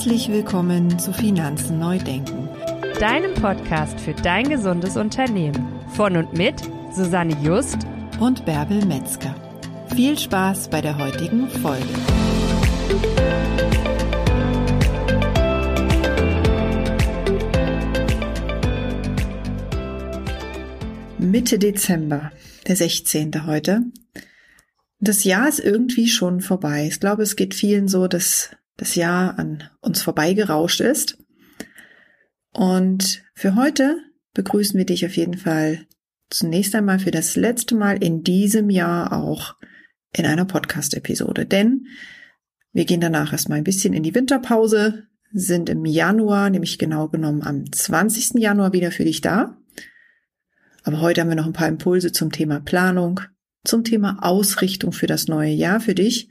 Herzlich willkommen zu Finanzen neu denken, deinem Podcast für dein gesundes Unternehmen. Von und mit Susanne Just und Bärbel Metzger. Viel Spaß bei der heutigen Folge. Mitte Dezember, der 16. heute. Das Jahr ist irgendwie schon vorbei. Ich glaube, es geht vielen so, dass das Jahr an uns vorbeigerauscht ist. Und für heute begrüßen wir dich auf jeden Fall zunächst einmal für das letzte Mal in diesem Jahr auch in einer Podcast-Episode. Denn wir gehen danach erstmal ein bisschen in die Winterpause, sind im Januar, nämlich genau genommen am 20. Januar wieder für dich da. Aber heute haben wir noch ein paar Impulse zum Thema Planung, zum Thema Ausrichtung für das neue Jahr für dich.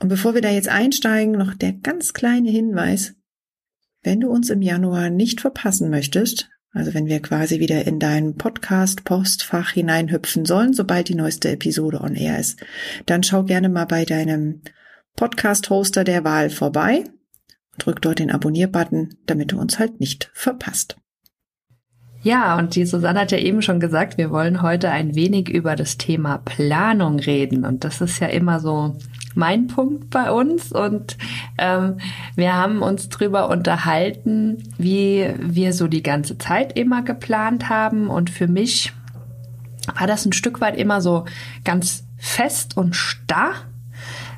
Und bevor wir da jetzt einsteigen, noch der ganz kleine Hinweis. Wenn du uns im Januar nicht verpassen möchtest, also wenn wir quasi wieder in dein Podcast-Postfach hineinhüpfen sollen, sobald die neueste Episode on air ist, dann schau gerne mal bei deinem Podcast-Hoster der Wahl vorbei. Drück dort den Abonnier-Button, damit du uns halt nicht verpasst. Ja, und die Susanne hat ja eben schon gesagt, wir wollen heute ein wenig über das Thema Planung reden. Und das ist ja immer so mein Punkt bei uns. Und ähm, wir haben uns drüber unterhalten, wie wir so die ganze Zeit immer geplant haben. Und für mich war das ein Stück weit immer so ganz fest und starr,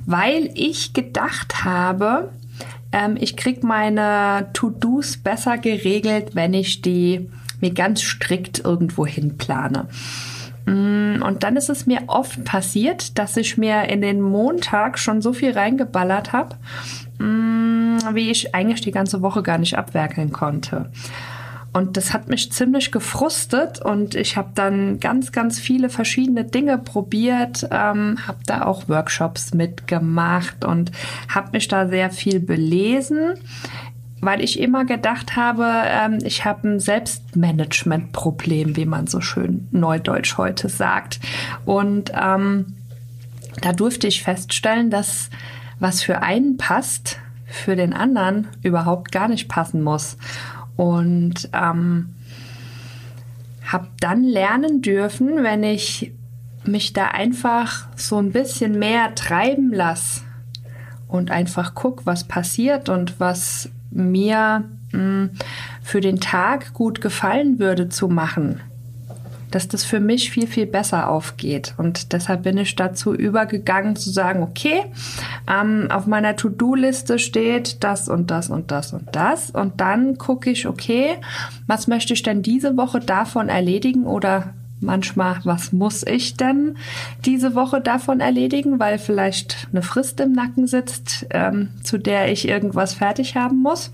weil ich gedacht habe, ähm, ich krieg meine To-Dos besser geregelt, wenn ich die mir ganz strikt irgendwo hin plane. Mm, und dann ist es mir oft passiert, dass ich mir in den Montag schon so viel reingeballert habe, mm, wie ich eigentlich die ganze Woche gar nicht abwerkeln konnte. Und das hat mich ziemlich gefrustet und ich habe dann ganz, ganz viele verschiedene Dinge probiert, ähm, habe da auch Workshops mitgemacht und habe mich da sehr viel belesen weil ich immer gedacht habe, ähm, ich habe ein Selbstmanagement-Problem, wie man so schön neudeutsch heute sagt. Und ähm, da durfte ich feststellen, dass was für einen passt, für den anderen überhaupt gar nicht passen muss. Und ähm, habe dann lernen dürfen, wenn ich mich da einfach so ein bisschen mehr treiben lasse und einfach guck, was passiert und was mir mh, hm, für den Tag gut gefallen würde zu machen, dass das für mich viel, viel besser aufgeht. Und deshalb bin ich dazu übergegangen zu sagen, okay, ähm, auf meiner To-Do-Liste steht das und das und das und das. Und dann gucke ich, okay, was möchte ich denn diese Woche davon erledigen oder manchmal, was muss ich denn diese Woche davon erledigen, weil vielleicht eine Frist im Nacken sitzt, ähm, zu der ich irgendwas fertig haben muss.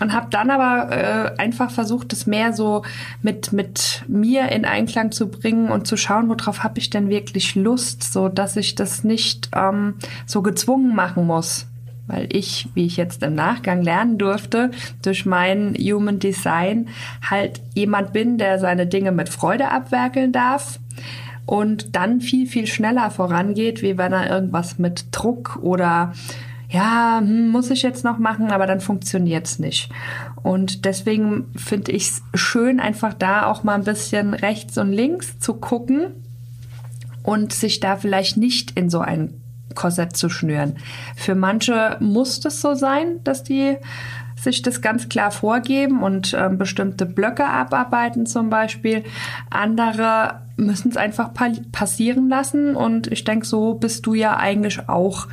Und habe dann aber äh, einfach versucht, es mehr so mit, mit mir in Einklang zu bringen und zu schauen, worauf habe ich denn wirklich Lust, so dass ich das nicht ähm, so gezwungen machen muss weil ich, wie ich jetzt im Nachgang lernen durfte, durch mein Human Design halt jemand bin, der seine Dinge mit Freude abwerkeln darf und dann viel, viel schneller vorangeht, wie wenn er irgendwas mit Druck oder ja, hm, muss ich jetzt noch machen, aber dann funktioniert's nicht. Und deswegen finde ich es schön, einfach da auch mal ein bisschen rechts und links zu gucken und sich da vielleicht nicht in so ein Korsett zu schnüren. Für manche muss das so sein, dass die sich das ganz klar vorgeben und äh, bestimmte Blöcke abarbeiten zum Beispiel. Andere müssen es einfach passieren lassen und ich denke, so bist du ja eigentlich auch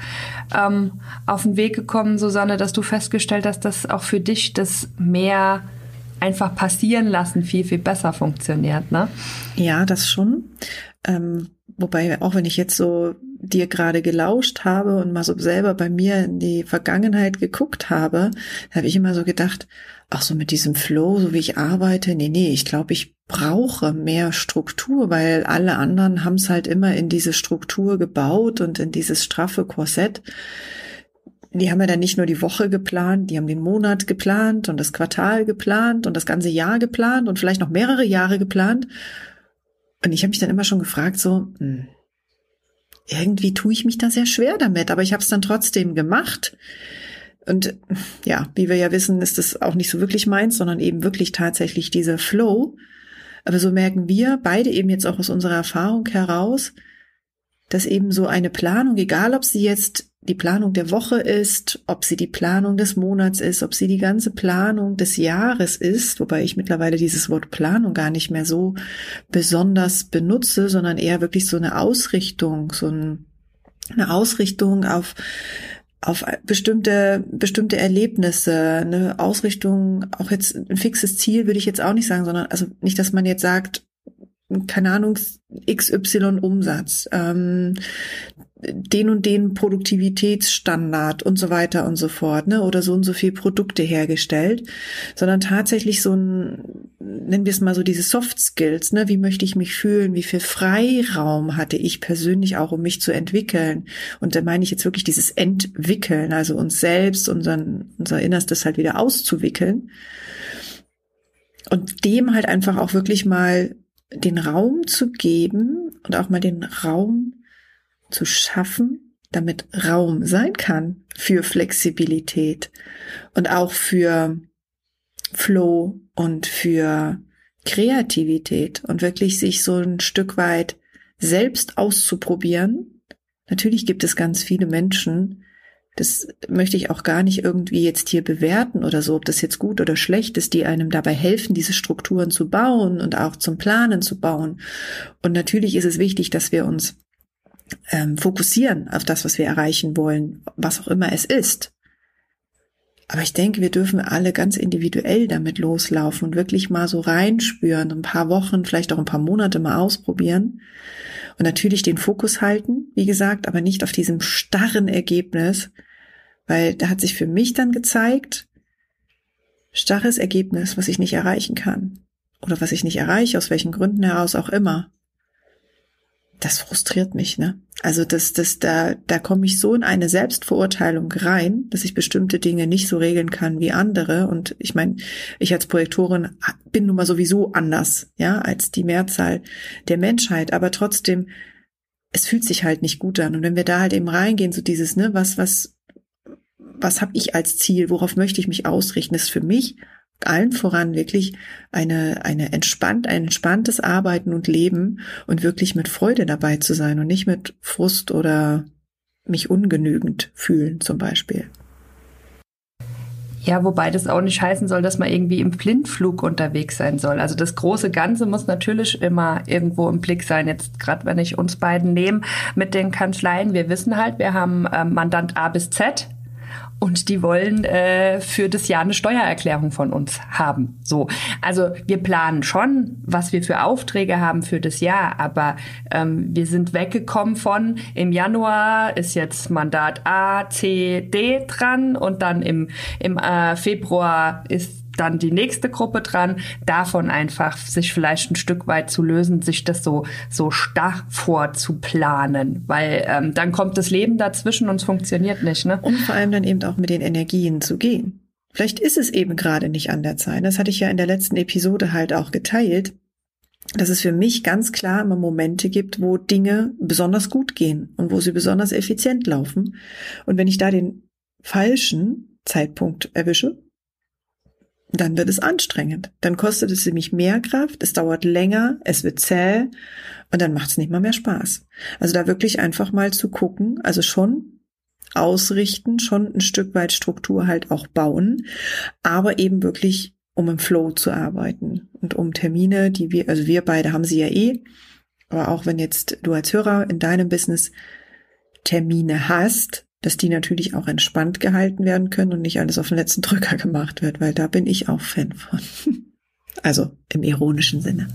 ähm, auf den Weg gekommen, Susanne, dass du festgestellt hast, dass auch für dich das mehr einfach passieren lassen viel, viel besser funktioniert, ne? Ja, das schon. Ähm, wobei, auch wenn ich jetzt so dir gerade gelauscht habe und mal so selber bei mir in die Vergangenheit geguckt habe, habe ich immer so gedacht, ach so mit diesem Flow, so wie ich arbeite, nee, nee, ich glaube, ich brauche mehr Struktur, weil alle anderen haben es halt immer in diese Struktur gebaut und in dieses straffe Korsett. Die haben ja dann nicht nur die Woche geplant, die haben den Monat geplant und das Quartal geplant und das ganze Jahr geplant und vielleicht noch mehrere Jahre geplant. Und ich habe mich dann immer schon gefragt, so, hm, irgendwie tue ich mich da sehr schwer damit, aber ich habe es dann trotzdem gemacht. Und ja, wie wir ja wissen, ist das auch nicht so wirklich meins, sondern eben wirklich tatsächlich dieser Flow. Aber so merken wir beide eben jetzt auch aus unserer Erfahrung heraus, dass eben so eine Planung, egal ob sie jetzt die Planung der Woche ist, ob sie die Planung des Monats ist, ob sie die ganze Planung des Jahres ist, wobei ich mittlerweile dieses Wort Planung gar nicht mehr so besonders benutze, sondern eher wirklich so eine Ausrichtung, so ein, eine Ausrichtung auf auf bestimmte bestimmte Erlebnisse, eine Ausrichtung, auch jetzt ein fixes Ziel würde ich jetzt auch nicht sagen, sondern also nicht, dass man jetzt sagt, keine Ahnung, XY Umsatz, ähm, den und den Produktivitätsstandard und so weiter und so fort, ne, oder so und so viel Produkte hergestellt, sondern tatsächlich so ein, nennen wir es mal so diese Soft Skills, ne, wie möchte ich mich fühlen, wie viel Freiraum hatte ich persönlich auch, um mich zu entwickeln. Und da meine ich jetzt wirklich dieses Entwickeln, also uns selbst, unseren, unser Innerstes halt wieder auszuwickeln. Und dem halt einfach auch wirklich mal den Raum zu geben und auch mal den Raum zu schaffen, damit Raum sein kann für Flexibilität und auch für Flow und für Kreativität und wirklich sich so ein Stück weit selbst auszuprobieren. Natürlich gibt es ganz viele Menschen, das möchte ich auch gar nicht irgendwie jetzt hier bewerten oder so, ob das jetzt gut oder schlecht ist, die einem dabei helfen, diese Strukturen zu bauen und auch zum Planen zu bauen. Und natürlich ist es wichtig, dass wir uns ähm, fokussieren auf das, was wir erreichen wollen, was auch immer es ist. Aber ich denke, wir dürfen alle ganz individuell damit loslaufen und wirklich mal so reinspüren, ein paar Wochen, vielleicht auch ein paar Monate mal ausprobieren und natürlich den Fokus halten, wie gesagt, aber nicht auf diesem starren Ergebnis, weil da hat sich für mich dann gezeigt, starres Ergebnis, was ich nicht erreichen kann. Oder was ich nicht erreiche, aus welchen Gründen heraus auch immer. Das frustriert mich, ne? Also das, das, da, da komme ich so in eine Selbstverurteilung rein, dass ich bestimmte Dinge nicht so regeln kann wie andere. Und ich meine, ich als Projektorin bin nun mal sowieso anders, ja, als die Mehrzahl der Menschheit. Aber trotzdem, es fühlt sich halt nicht gut an. Und wenn wir da halt eben reingehen, so dieses, ne, was, was, was habe ich als Ziel, worauf möchte ich mich ausrichten, ist für mich allen voran wirklich eine, eine entspannt, ein entspanntes Arbeiten und Leben und wirklich mit Freude dabei zu sein und nicht mit Frust oder mich ungenügend fühlen zum Beispiel. Ja, wobei das auch nicht heißen soll, dass man irgendwie im Blindflug unterwegs sein soll. Also das große Ganze muss natürlich immer irgendwo im Blick sein. Jetzt gerade wenn ich uns beiden nehme mit den Kanzleien, wir wissen halt, wir haben äh, Mandant A bis Z und die wollen äh, für das Jahr eine Steuererklärung von uns haben. So, also wir planen schon, was wir für Aufträge haben für das Jahr, aber ähm, wir sind weggekommen von im Januar ist jetzt Mandat A, C, D dran und dann im im äh, Februar ist dann die nächste Gruppe dran, davon einfach sich vielleicht ein Stück weit zu lösen, sich das so, so starr vorzuplanen, weil ähm, dann kommt das Leben dazwischen und es funktioniert nicht. Ne? Und vor allem dann eben auch mit den Energien zu gehen. Vielleicht ist es eben gerade nicht an der Zeit. Das hatte ich ja in der letzten Episode halt auch geteilt, dass es für mich ganz klar immer Momente gibt, wo Dinge besonders gut gehen und wo sie besonders effizient laufen. Und wenn ich da den falschen Zeitpunkt erwische, dann wird es anstrengend. Dann kostet es nämlich mehr Kraft, es dauert länger, es wird zäh und dann macht es nicht mal mehr Spaß. Also da wirklich einfach mal zu gucken, also schon ausrichten, schon ein Stück weit Struktur halt auch bauen, aber eben wirklich um im Flow zu arbeiten und um Termine, die wir, also wir beide haben sie ja eh, aber auch wenn jetzt du als Hörer in deinem Business Termine hast, dass die natürlich auch entspannt gehalten werden können und nicht alles auf den letzten Drücker gemacht wird, weil da bin ich auch Fan von. Also im ironischen Sinne.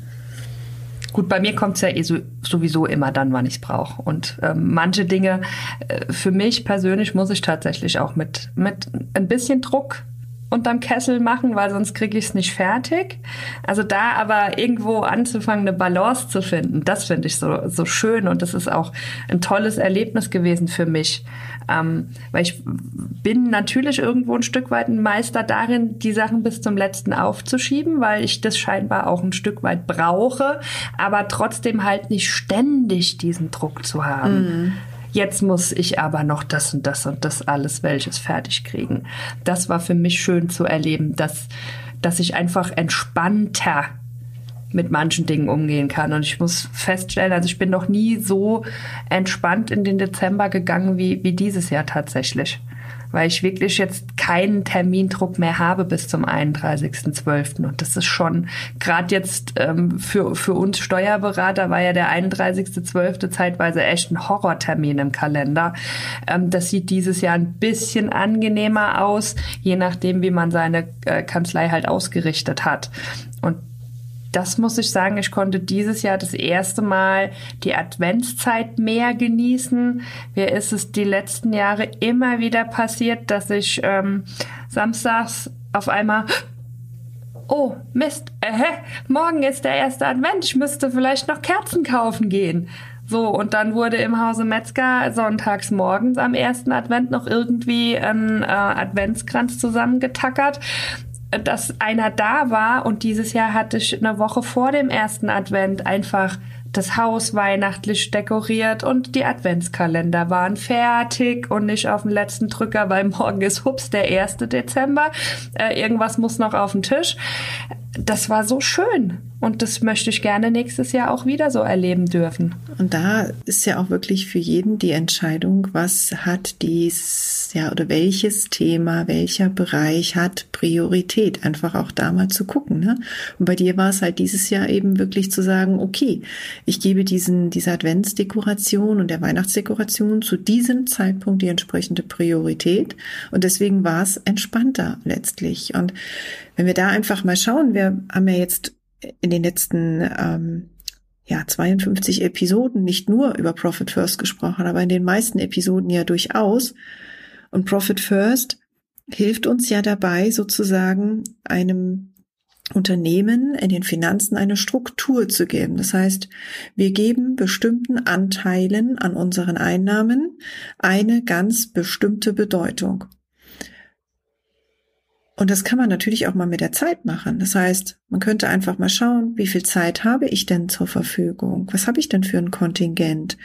Gut, bei mir kommt es ja eh so, sowieso immer dann, wann ich es brauche. Und ähm, manche Dinge, äh, für mich persönlich muss ich tatsächlich auch mit, mit ein bisschen Druck unterm Kessel machen, weil sonst kriege ich es nicht fertig. Also da aber irgendwo anzufangen, eine Balance zu finden, das finde ich so, so schön und das ist auch ein tolles Erlebnis gewesen für mich. Ähm, weil ich bin natürlich irgendwo ein Stück weit ein Meister darin, die Sachen bis zum letzten aufzuschieben, weil ich das scheinbar auch ein Stück weit brauche, aber trotzdem halt nicht ständig diesen Druck zu haben. Mhm jetzt muss ich aber noch das und das und das alles welches fertig kriegen. Das war für mich schön zu erleben, dass, dass ich einfach entspannter mit manchen Dingen umgehen kann. Und ich muss feststellen, also ich bin noch nie so entspannt in den Dezember gegangen wie, wie dieses Jahr tatsächlich weil ich wirklich jetzt keinen Termindruck mehr habe bis zum 31.12. Und das ist schon, gerade jetzt ähm, für, für uns Steuerberater war ja der 31.12. zeitweise echt ein Horrortermin im Kalender. Ähm, das sieht dieses Jahr ein bisschen angenehmer aus, je nachdem, wie man seine äh, Kanzlei halt ausgerichtet hat. Und das muss ich sagen, ich konnte dieses Jahr das erste Mal die Adventszeit mehr genießen. Mir ist es die letzten Jahre immer wieder passiert, dass ich ähm, samstags auf einmal Oh, Mist, äh, morgen ist der erste Advent, ich müsste vielleicht noch Kerzen kaufen gehen. So, und dann wurde im Hause Metzger sonntags morgens am ersten Advent noch irgendwie ein äh, Adventskranz zusammengetackert dass einer da war und dieses Jahr hatte ich eine Woche vor dem ersten Advent einfach das Haus weihnachtlich dekoriert und die Adventskalender waren fertig und nicht auf dem letzten Drücker, weil morgen ist hups der 1. Dezember. Äh, irgendwas muss noch auf den Tisch. Das war so schön. Und das möchte ich gerne nächstes Jahr auch wieder so erleben dürfen. Und da ist ja auch wirklich für jeden die Entscheidung, was hat dies, ja, oder welches Thema, welcher Bereich hat Priorität. Einfach auch da mal zu gucken. Ne? Und bei dir war es halt dieses Jahr eben wirklich zu sagen, okay, ich gebe diesen, dieser Adventsdekoration und der Weihnachtsdekoration zu diesem Zeitpunkt die entsprechende Priorität. Und deswegen war es entspannter letztlich. Und wenn wir da einfach mal schauen, wir haben ja jetzt in den letzten ähm, ja 52 Episoden nicht nur über Profit First gesprochen, aber in den meisten Episoden ja durchaus. Und Profit First hilft uns ja dabei, sozusagen einem Unternehmen in den Finanzen eine Struktur zu geben. Das heißt, wir geben bestimmten Anteilen an unseren Einnahmen eine ganz bestimmte Bedeutung. Und das kann man natürlich auch mal mit der Zeit machen. Das heißt, man könnte einfach mal schauen, wie viel Zeit habe ich denn zur Verfügung? Was habe ich denn für ein Kontingent?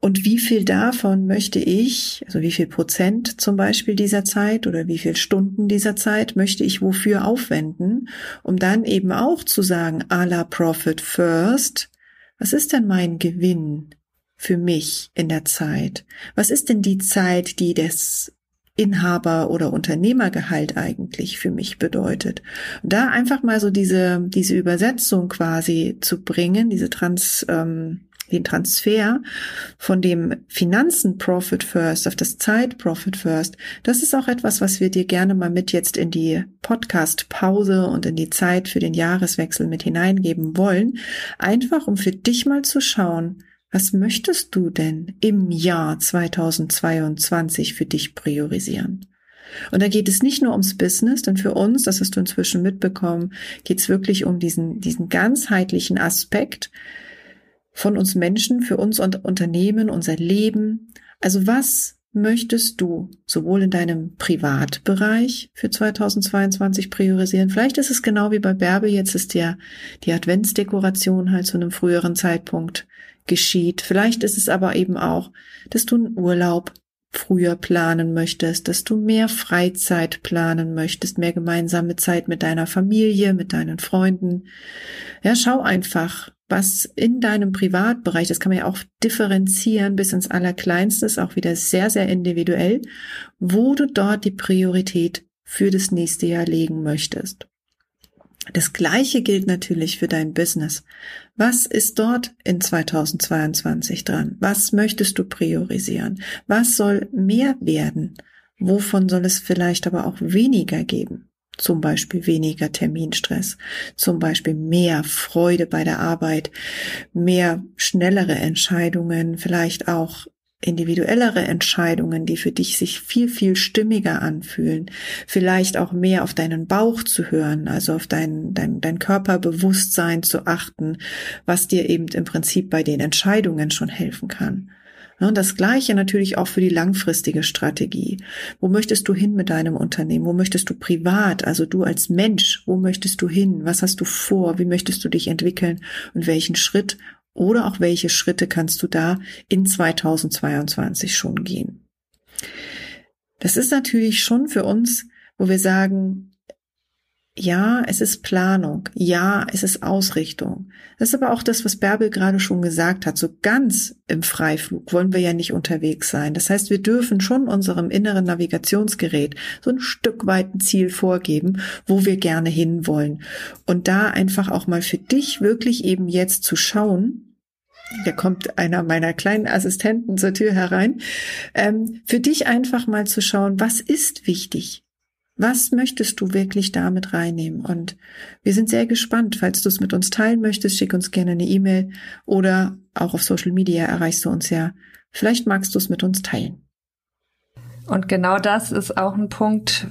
Und wie viel davon möchte ich, also wie viel Prozent zum Beispiel dieser Zeit oder wie viel Stunden dieser Zeit möchte ich wofür aufwenden, um dann eben auch zu sagen, a la Profit First, was ist denn mein Gewinn für mich in der Zeit? Was ist denn die Zeit, die das Inhaber oder Unternehmergehalt eigentlich für mich bedeutet. Und da einfach mal so diese, diese Übersetzung quasi zu bringen, diese Trans, ähm, den Transfer von dem Finanzen Profit First auf das Zeit Profit First, das ist auch etwas, was wir dir gerne mal mit jetzt in die Podcast Pause und in die Zeit für den Jahreswechsel mit hineingeben wollen. Einfach um für dich mal zu schauen, was möchtest du denn im Jahr 2022 für dich priorisieren? Und da geht es nicht nur ums Business, denn für uns, das hast du inzwischen mitbekommen, geht es wirklich um diesen, diesen ganzheitlichen Aspekt von uns Menschen, für uns und Unternehmen, unser Leben. Also was möchtest du sowohl in deinem Privatbereich für 2022 priorisieren? Vielleicht ist es genau wie bei Bärbe, jetzt ist ja die Adventsdekoration halt zu einem früheren Zeitpunkt geschieht. Vielleicht ist es aber eben auch, dass du einen Urlaub früher planen möchtest, dass du mehr Freizeit planen möchtest, mehr gemeinsame Zeit mit deiner Familie, mit deinen Freunden. Ja, schau einfach, was in deinem Privatbereich, das kann man ja auch differenzieren bis ins Allerkleinste, ist auch wieder sehr, sehr individuell, wo du dort die Priorität für das nächste Jahr legen möchtest. Das Gleiche gilt natürlich für dein Business. Was ist dort in 2022 dran? Was möchtest du priorisieren? Was soll mehr werden? Wovon soll es vielleicht aber auch weniger geben? Zum Beispiel weniger Terminstress, zum Beispiel mehr Freude bei der Arbeit, mehr schnellere Entscheidungen, vielleicht auch individuellere Entscheidungen, die für dich sich viel, viel stimmiger anfühlen, vielleicht auch mehr auf deinen Bauch zu hören, also auf dein, dein, dein Körperbewusstsein zu achten, was dir eben im Prinzip bei den Entscheidungen schon helfen kann. Und das Gleiche natürlich auch für die langfristige Strategie. Wo möchtest du hin mit deinem Unternehmen? Wo möchtest du privat, also du als Mensch, wo möchtest du hin? Was hast du vor? Wie möchtest du dich entwickeln? Und welchen Schritt Oder auch welche Schritte kannst du da in 2022 schon gehen? Das ist natürlich schon für uns, wo wir sagen, ja, es ist Planung. Ja, es ist Ausrichtung. Das ist aber auch das, was Bärbel gerade schon gesagt hat. So ganz im Freiflug wollen wir ja nicht unterwegs sein. Das heißt, wir dürfen schon unserem inneren Navigationsgerät so ein Stück weit ein Ziel vorgeben, wo wir gerne hinwollen. Und da einfach auch mal für dich wirklich eben jetzt zu schauen, da kommt einer meiner kleinen Assistenten zur Tür herein, ähm, für dich einfach mal zu schauen, was ist wichtig? Was möchtest du wirklich damit reinnehmen? Und wir sind sehr gespannt. Falls du es mit uns teilen möchtest, schick uns gerne eine E-Mail oder auch auf Social Media erreichst du uns ja. Vielleicht magst du es mit uns teilen. Und genau das ist auch ein Punkt,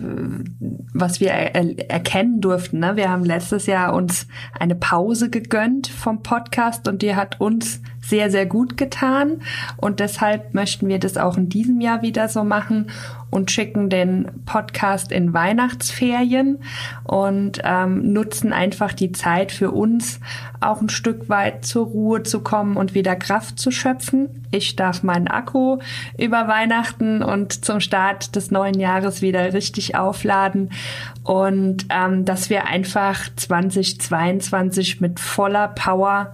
was wir er erkennen durften. Ne? Wir haben letztes Jahr uns eine Pause gegönnt vom Podcast und die hat uns sehr, sehr gut getan. Und deshalb möchten wir das auch in diesem Jahr wieder so machen und schicken den Podcast in Weihnachtsferien und ähm, nutzen einfach die Zeit für uns auch ein Stück weit zur Ruhe zu kommen und wieder Kraft zu schöpfen. Ich darf meinen Akku über Weihnachten und zum Start des neuen Jahres wieder richtig aufladen und ähm, dass wir einfach 2022 mit voller Power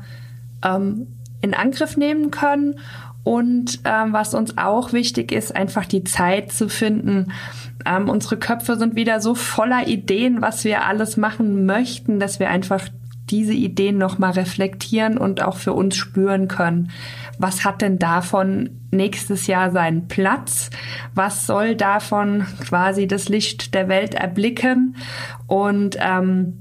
ähm, in Angriff nehmen können. Und ähm, was uns auch wichtig ist, einfach die Zeit zu finden. Ähm, unsere Köpfe sind wieder so voller Ideen, was wir alles machen möchten, dass wir einfach diese Ideen nochmal reflektieren und auch für uns spüren können. Was hat denn davon nächstes Jahr seinen Platz? Was soll davon quasi das Licht der Welt erblicken? Und ähm,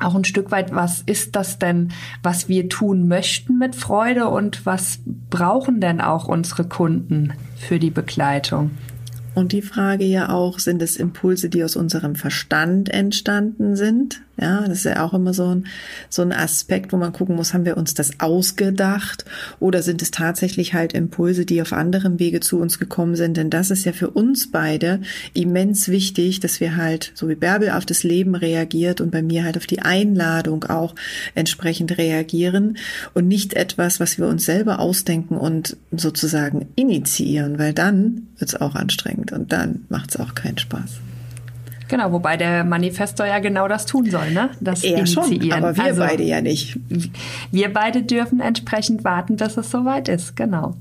auch ein Stück weit, was ist das denn, was wir tun möchten mit Freude und was brauchen denn auch unsere Kunden für die Begleitung? Und die Frage ja auch, sind es Impulse, die aus unserem Verstand entstanden sind? Ja, das ist ja auch immer so ein, so ein Aspekt, wo man gucken muss, haben wir uns das ausgedacht oder sind es tatsächlich halt Impulse, die auf anderem Wege zu uns gekommen sind? Denn das ist ja für uns beide immens wichtig, dass wir halt, so wie Bärbel auf das Leben reagiert und bei mir halt auf die Einladung auch entsprechend reagieren und nicht etwas, was wir uns selber ausdenken und sozusagen initiieren, weil dann wird es auch anstrengend und dann macht es auch keinen Spaß. Genau, wobei der Manifestor ja genau das tun soll, ne? Das er initiieren. Schon, aber wir also, beide ja nicht. Wir beide dürfen entsprechend warten, bis es soweit ist, genau.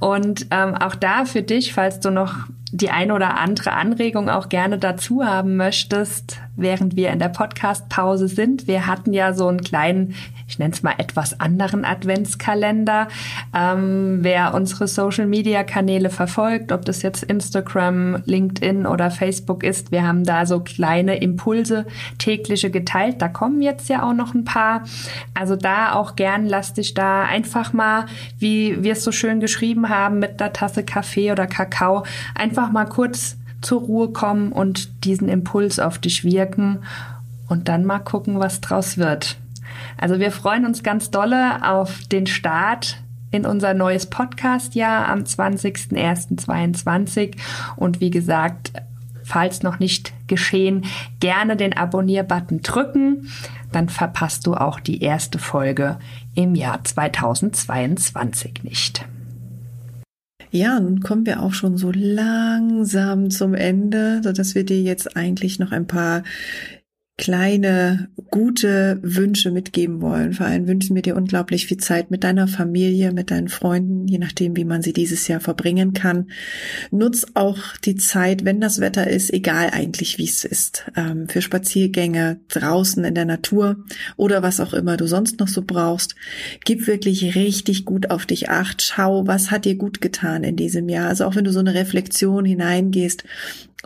Und ähm, auch da für dich, falls du noch die eine oder andere Anregung auch gerne dazu haben möchtest, während wir in der Podcast-Pause sind. Wir hatten ja so einen kleinen, ich nenne es mal etwas anderen Adventskalender. Ähm, wer unsere Social-Media-Kanäle verfolgt, ob das jetzt Instagram, LinkedIn oder Facebook ist, wir haben da so kleine Impulse tägliche geteilt. Da kommen jetzt ja auch noch ein paar. Also da auch gern lass dich da einfach mal, wie wir es so schön geschrieben haben, mit einer Tasse Kaffee oder Kakao, einfach einfach mal kurz zur Ruhe kommen und diesen Impuls auf dich wirken und dann mal gucken, was draus wird. Also wir freuen uns ganz dolle auf den Start in unser neues Podcast-Jahr am 20.01.22 und wie gesagt, falls noch nicht geschehen, gerne den Abonnier-Button drücken, dann verpasst du auch die erste Folge im Jahr 2022 nicht. Ja, nun kommen wir auch schon so langsam zum Ende, so dass wir dir jetzt eigentlich noch ein paar kleine, gute Wünsche mitgeben wollen. Vor allem wünschen wir dir unglaublich viel Zeit mit deiner Familie, mit deinen Freunden, je nachdem, wie man sie dieses Jahr verbringen kann. Nutz auch die Zeit, wenn das Wetter ist, egal eigentlich, wie es ist, ähm, für Spaziergänge draußen in der Natur oder was auch immer du sonst noch so brauchst. Gib wirklich richtig gut auf dich acht. Schau, was hat dir gut getan in diesem Jahr. Also auch wenn du so eine Reflexion hineingehst,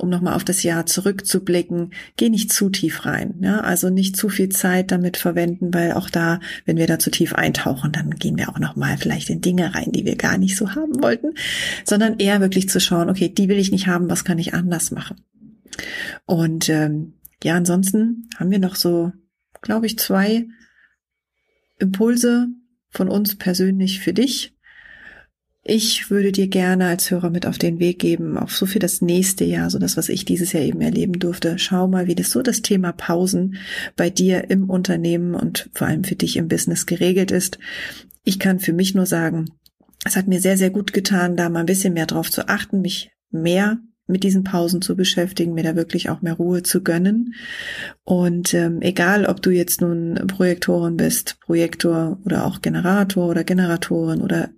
um nochmal auf das Jahr zurückzublicken, geh nicht zu tief rein. Ja? Also nicht zu viel Zeit damit verwenden, weil auch da, wenn wir da zu tief eintauchen, dann gehen wir auch nochmal vielleicht in Dinge rein, die wir gar nicht so haben wollten, sondern eher wirklich zu schauen, okay, die will ich nicht haben, was kann ich anders machen? Und ähm, ja, ansonsten haben wir noch so, glaube ich, zwei Impulse von uns persönlich für dich, ich würde dir gerne als Hörer mit auf den Weg geben, auch so für das nächste Jahr, so das, was ich dieses Jahr eben erleben durfte. Schau mal, wie das so das Thema Pausen bei dir im Unternehmen und vor allem für dich im Business geregelt ist. ich kann für mich nur sagen, es hat mir sehr, sehr gut getan, da mal ein bisschen mehr drauf zu achten, mich mehr mit diesen Pausen zu beschäftigen, mir da wirklich auch mehr Ruhe zu gönnen. Und ähm, egal, ob du jetzt nun Projektorin bist, Projektor oder auch Generator oder Generatorin oder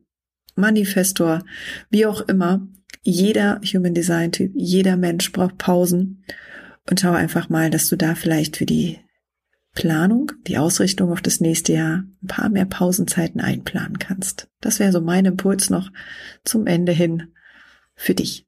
Manifestor, wie auch immer, jeder Human Design Typ, jeder Mensch braucht Pausen. Und schau einfach mal, dass du da vielleicht für die Planung, die Ausrichtung auf das nächste Jahr ein paar mehr Pausenzeiten einplanen kannst. Das wäre so mein Impuls noch zum Ende hin für dich.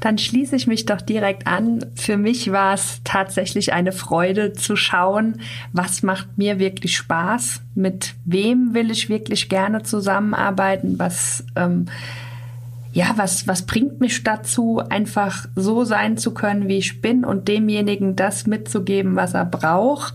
Dann schließe ich mich doch direkt an. Für mich war es tatsächlich eine Freude zu schauen, was macht mir wirklich Spaß, mit wem will ich wirklich gerne zusammenarbeiten, was ähm, ja, was, was bringt mich dazu, einfach so sein zu können, wie ich bin und demjenigen das mitzugeben, was er braucht.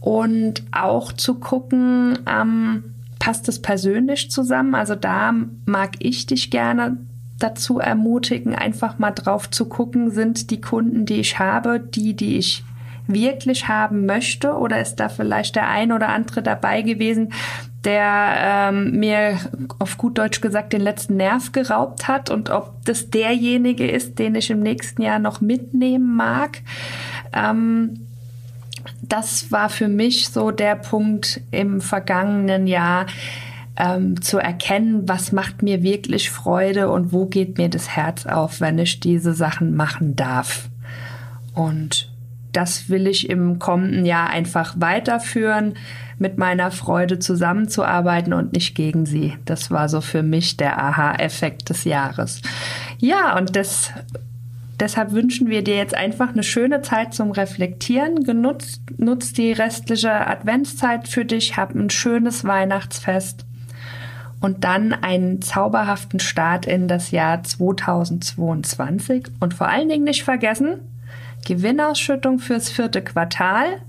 Und auch zu gucken, ähm, passt es persönlich zusammen? Also da mag ich dich gerne dazu ermutigen, einfach mal drauf zu gucken, sind die Kunden, die ich habe, die, die ich wirklich haben möchte? Oder ist da vielleicht der ein oder andere dabei gewesen, der ähm, mir auf gut Deutsch gesagt den letzten Nerv geraubt hat und ob das derjenige ist, den ich im nächsten Jahr noch mitnehmen mag? Ähm, das war für mich so der Punkt im vergangenen Jahr, ähm, zu erkennen, was macht mir wirklich Freude und wo geht mir das Herz auf, wenn ich diese Sachen machen darf. Und das will ich im kommenden Jahr einfach weiterführen, mit meiner Freude zusammenzuarbeiten und nicht gegen sie. Das war so für mich der Aha-Effekt des Jahres. Ja, und das Deshalb wünschen wir dir jetzt einfach eine schöne Zeit zum Reflektieren. Genutzt, nutz die restliche Adventszeit für dich, hab ein schönes Weihnachtsfest und dann einen zauberhaften Start in das Jahr 2022 und vor allen Dingen nicht vergessen, Gewinnausschüttung fürs vierte Quartal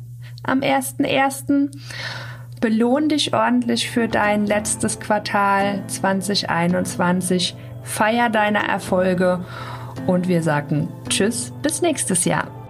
am 1.1. Belohn dich ordentlich für dein letztes Quartal 2021. Feier deine Erfolge und wir sagen Tschüss bis nächstes Jahr.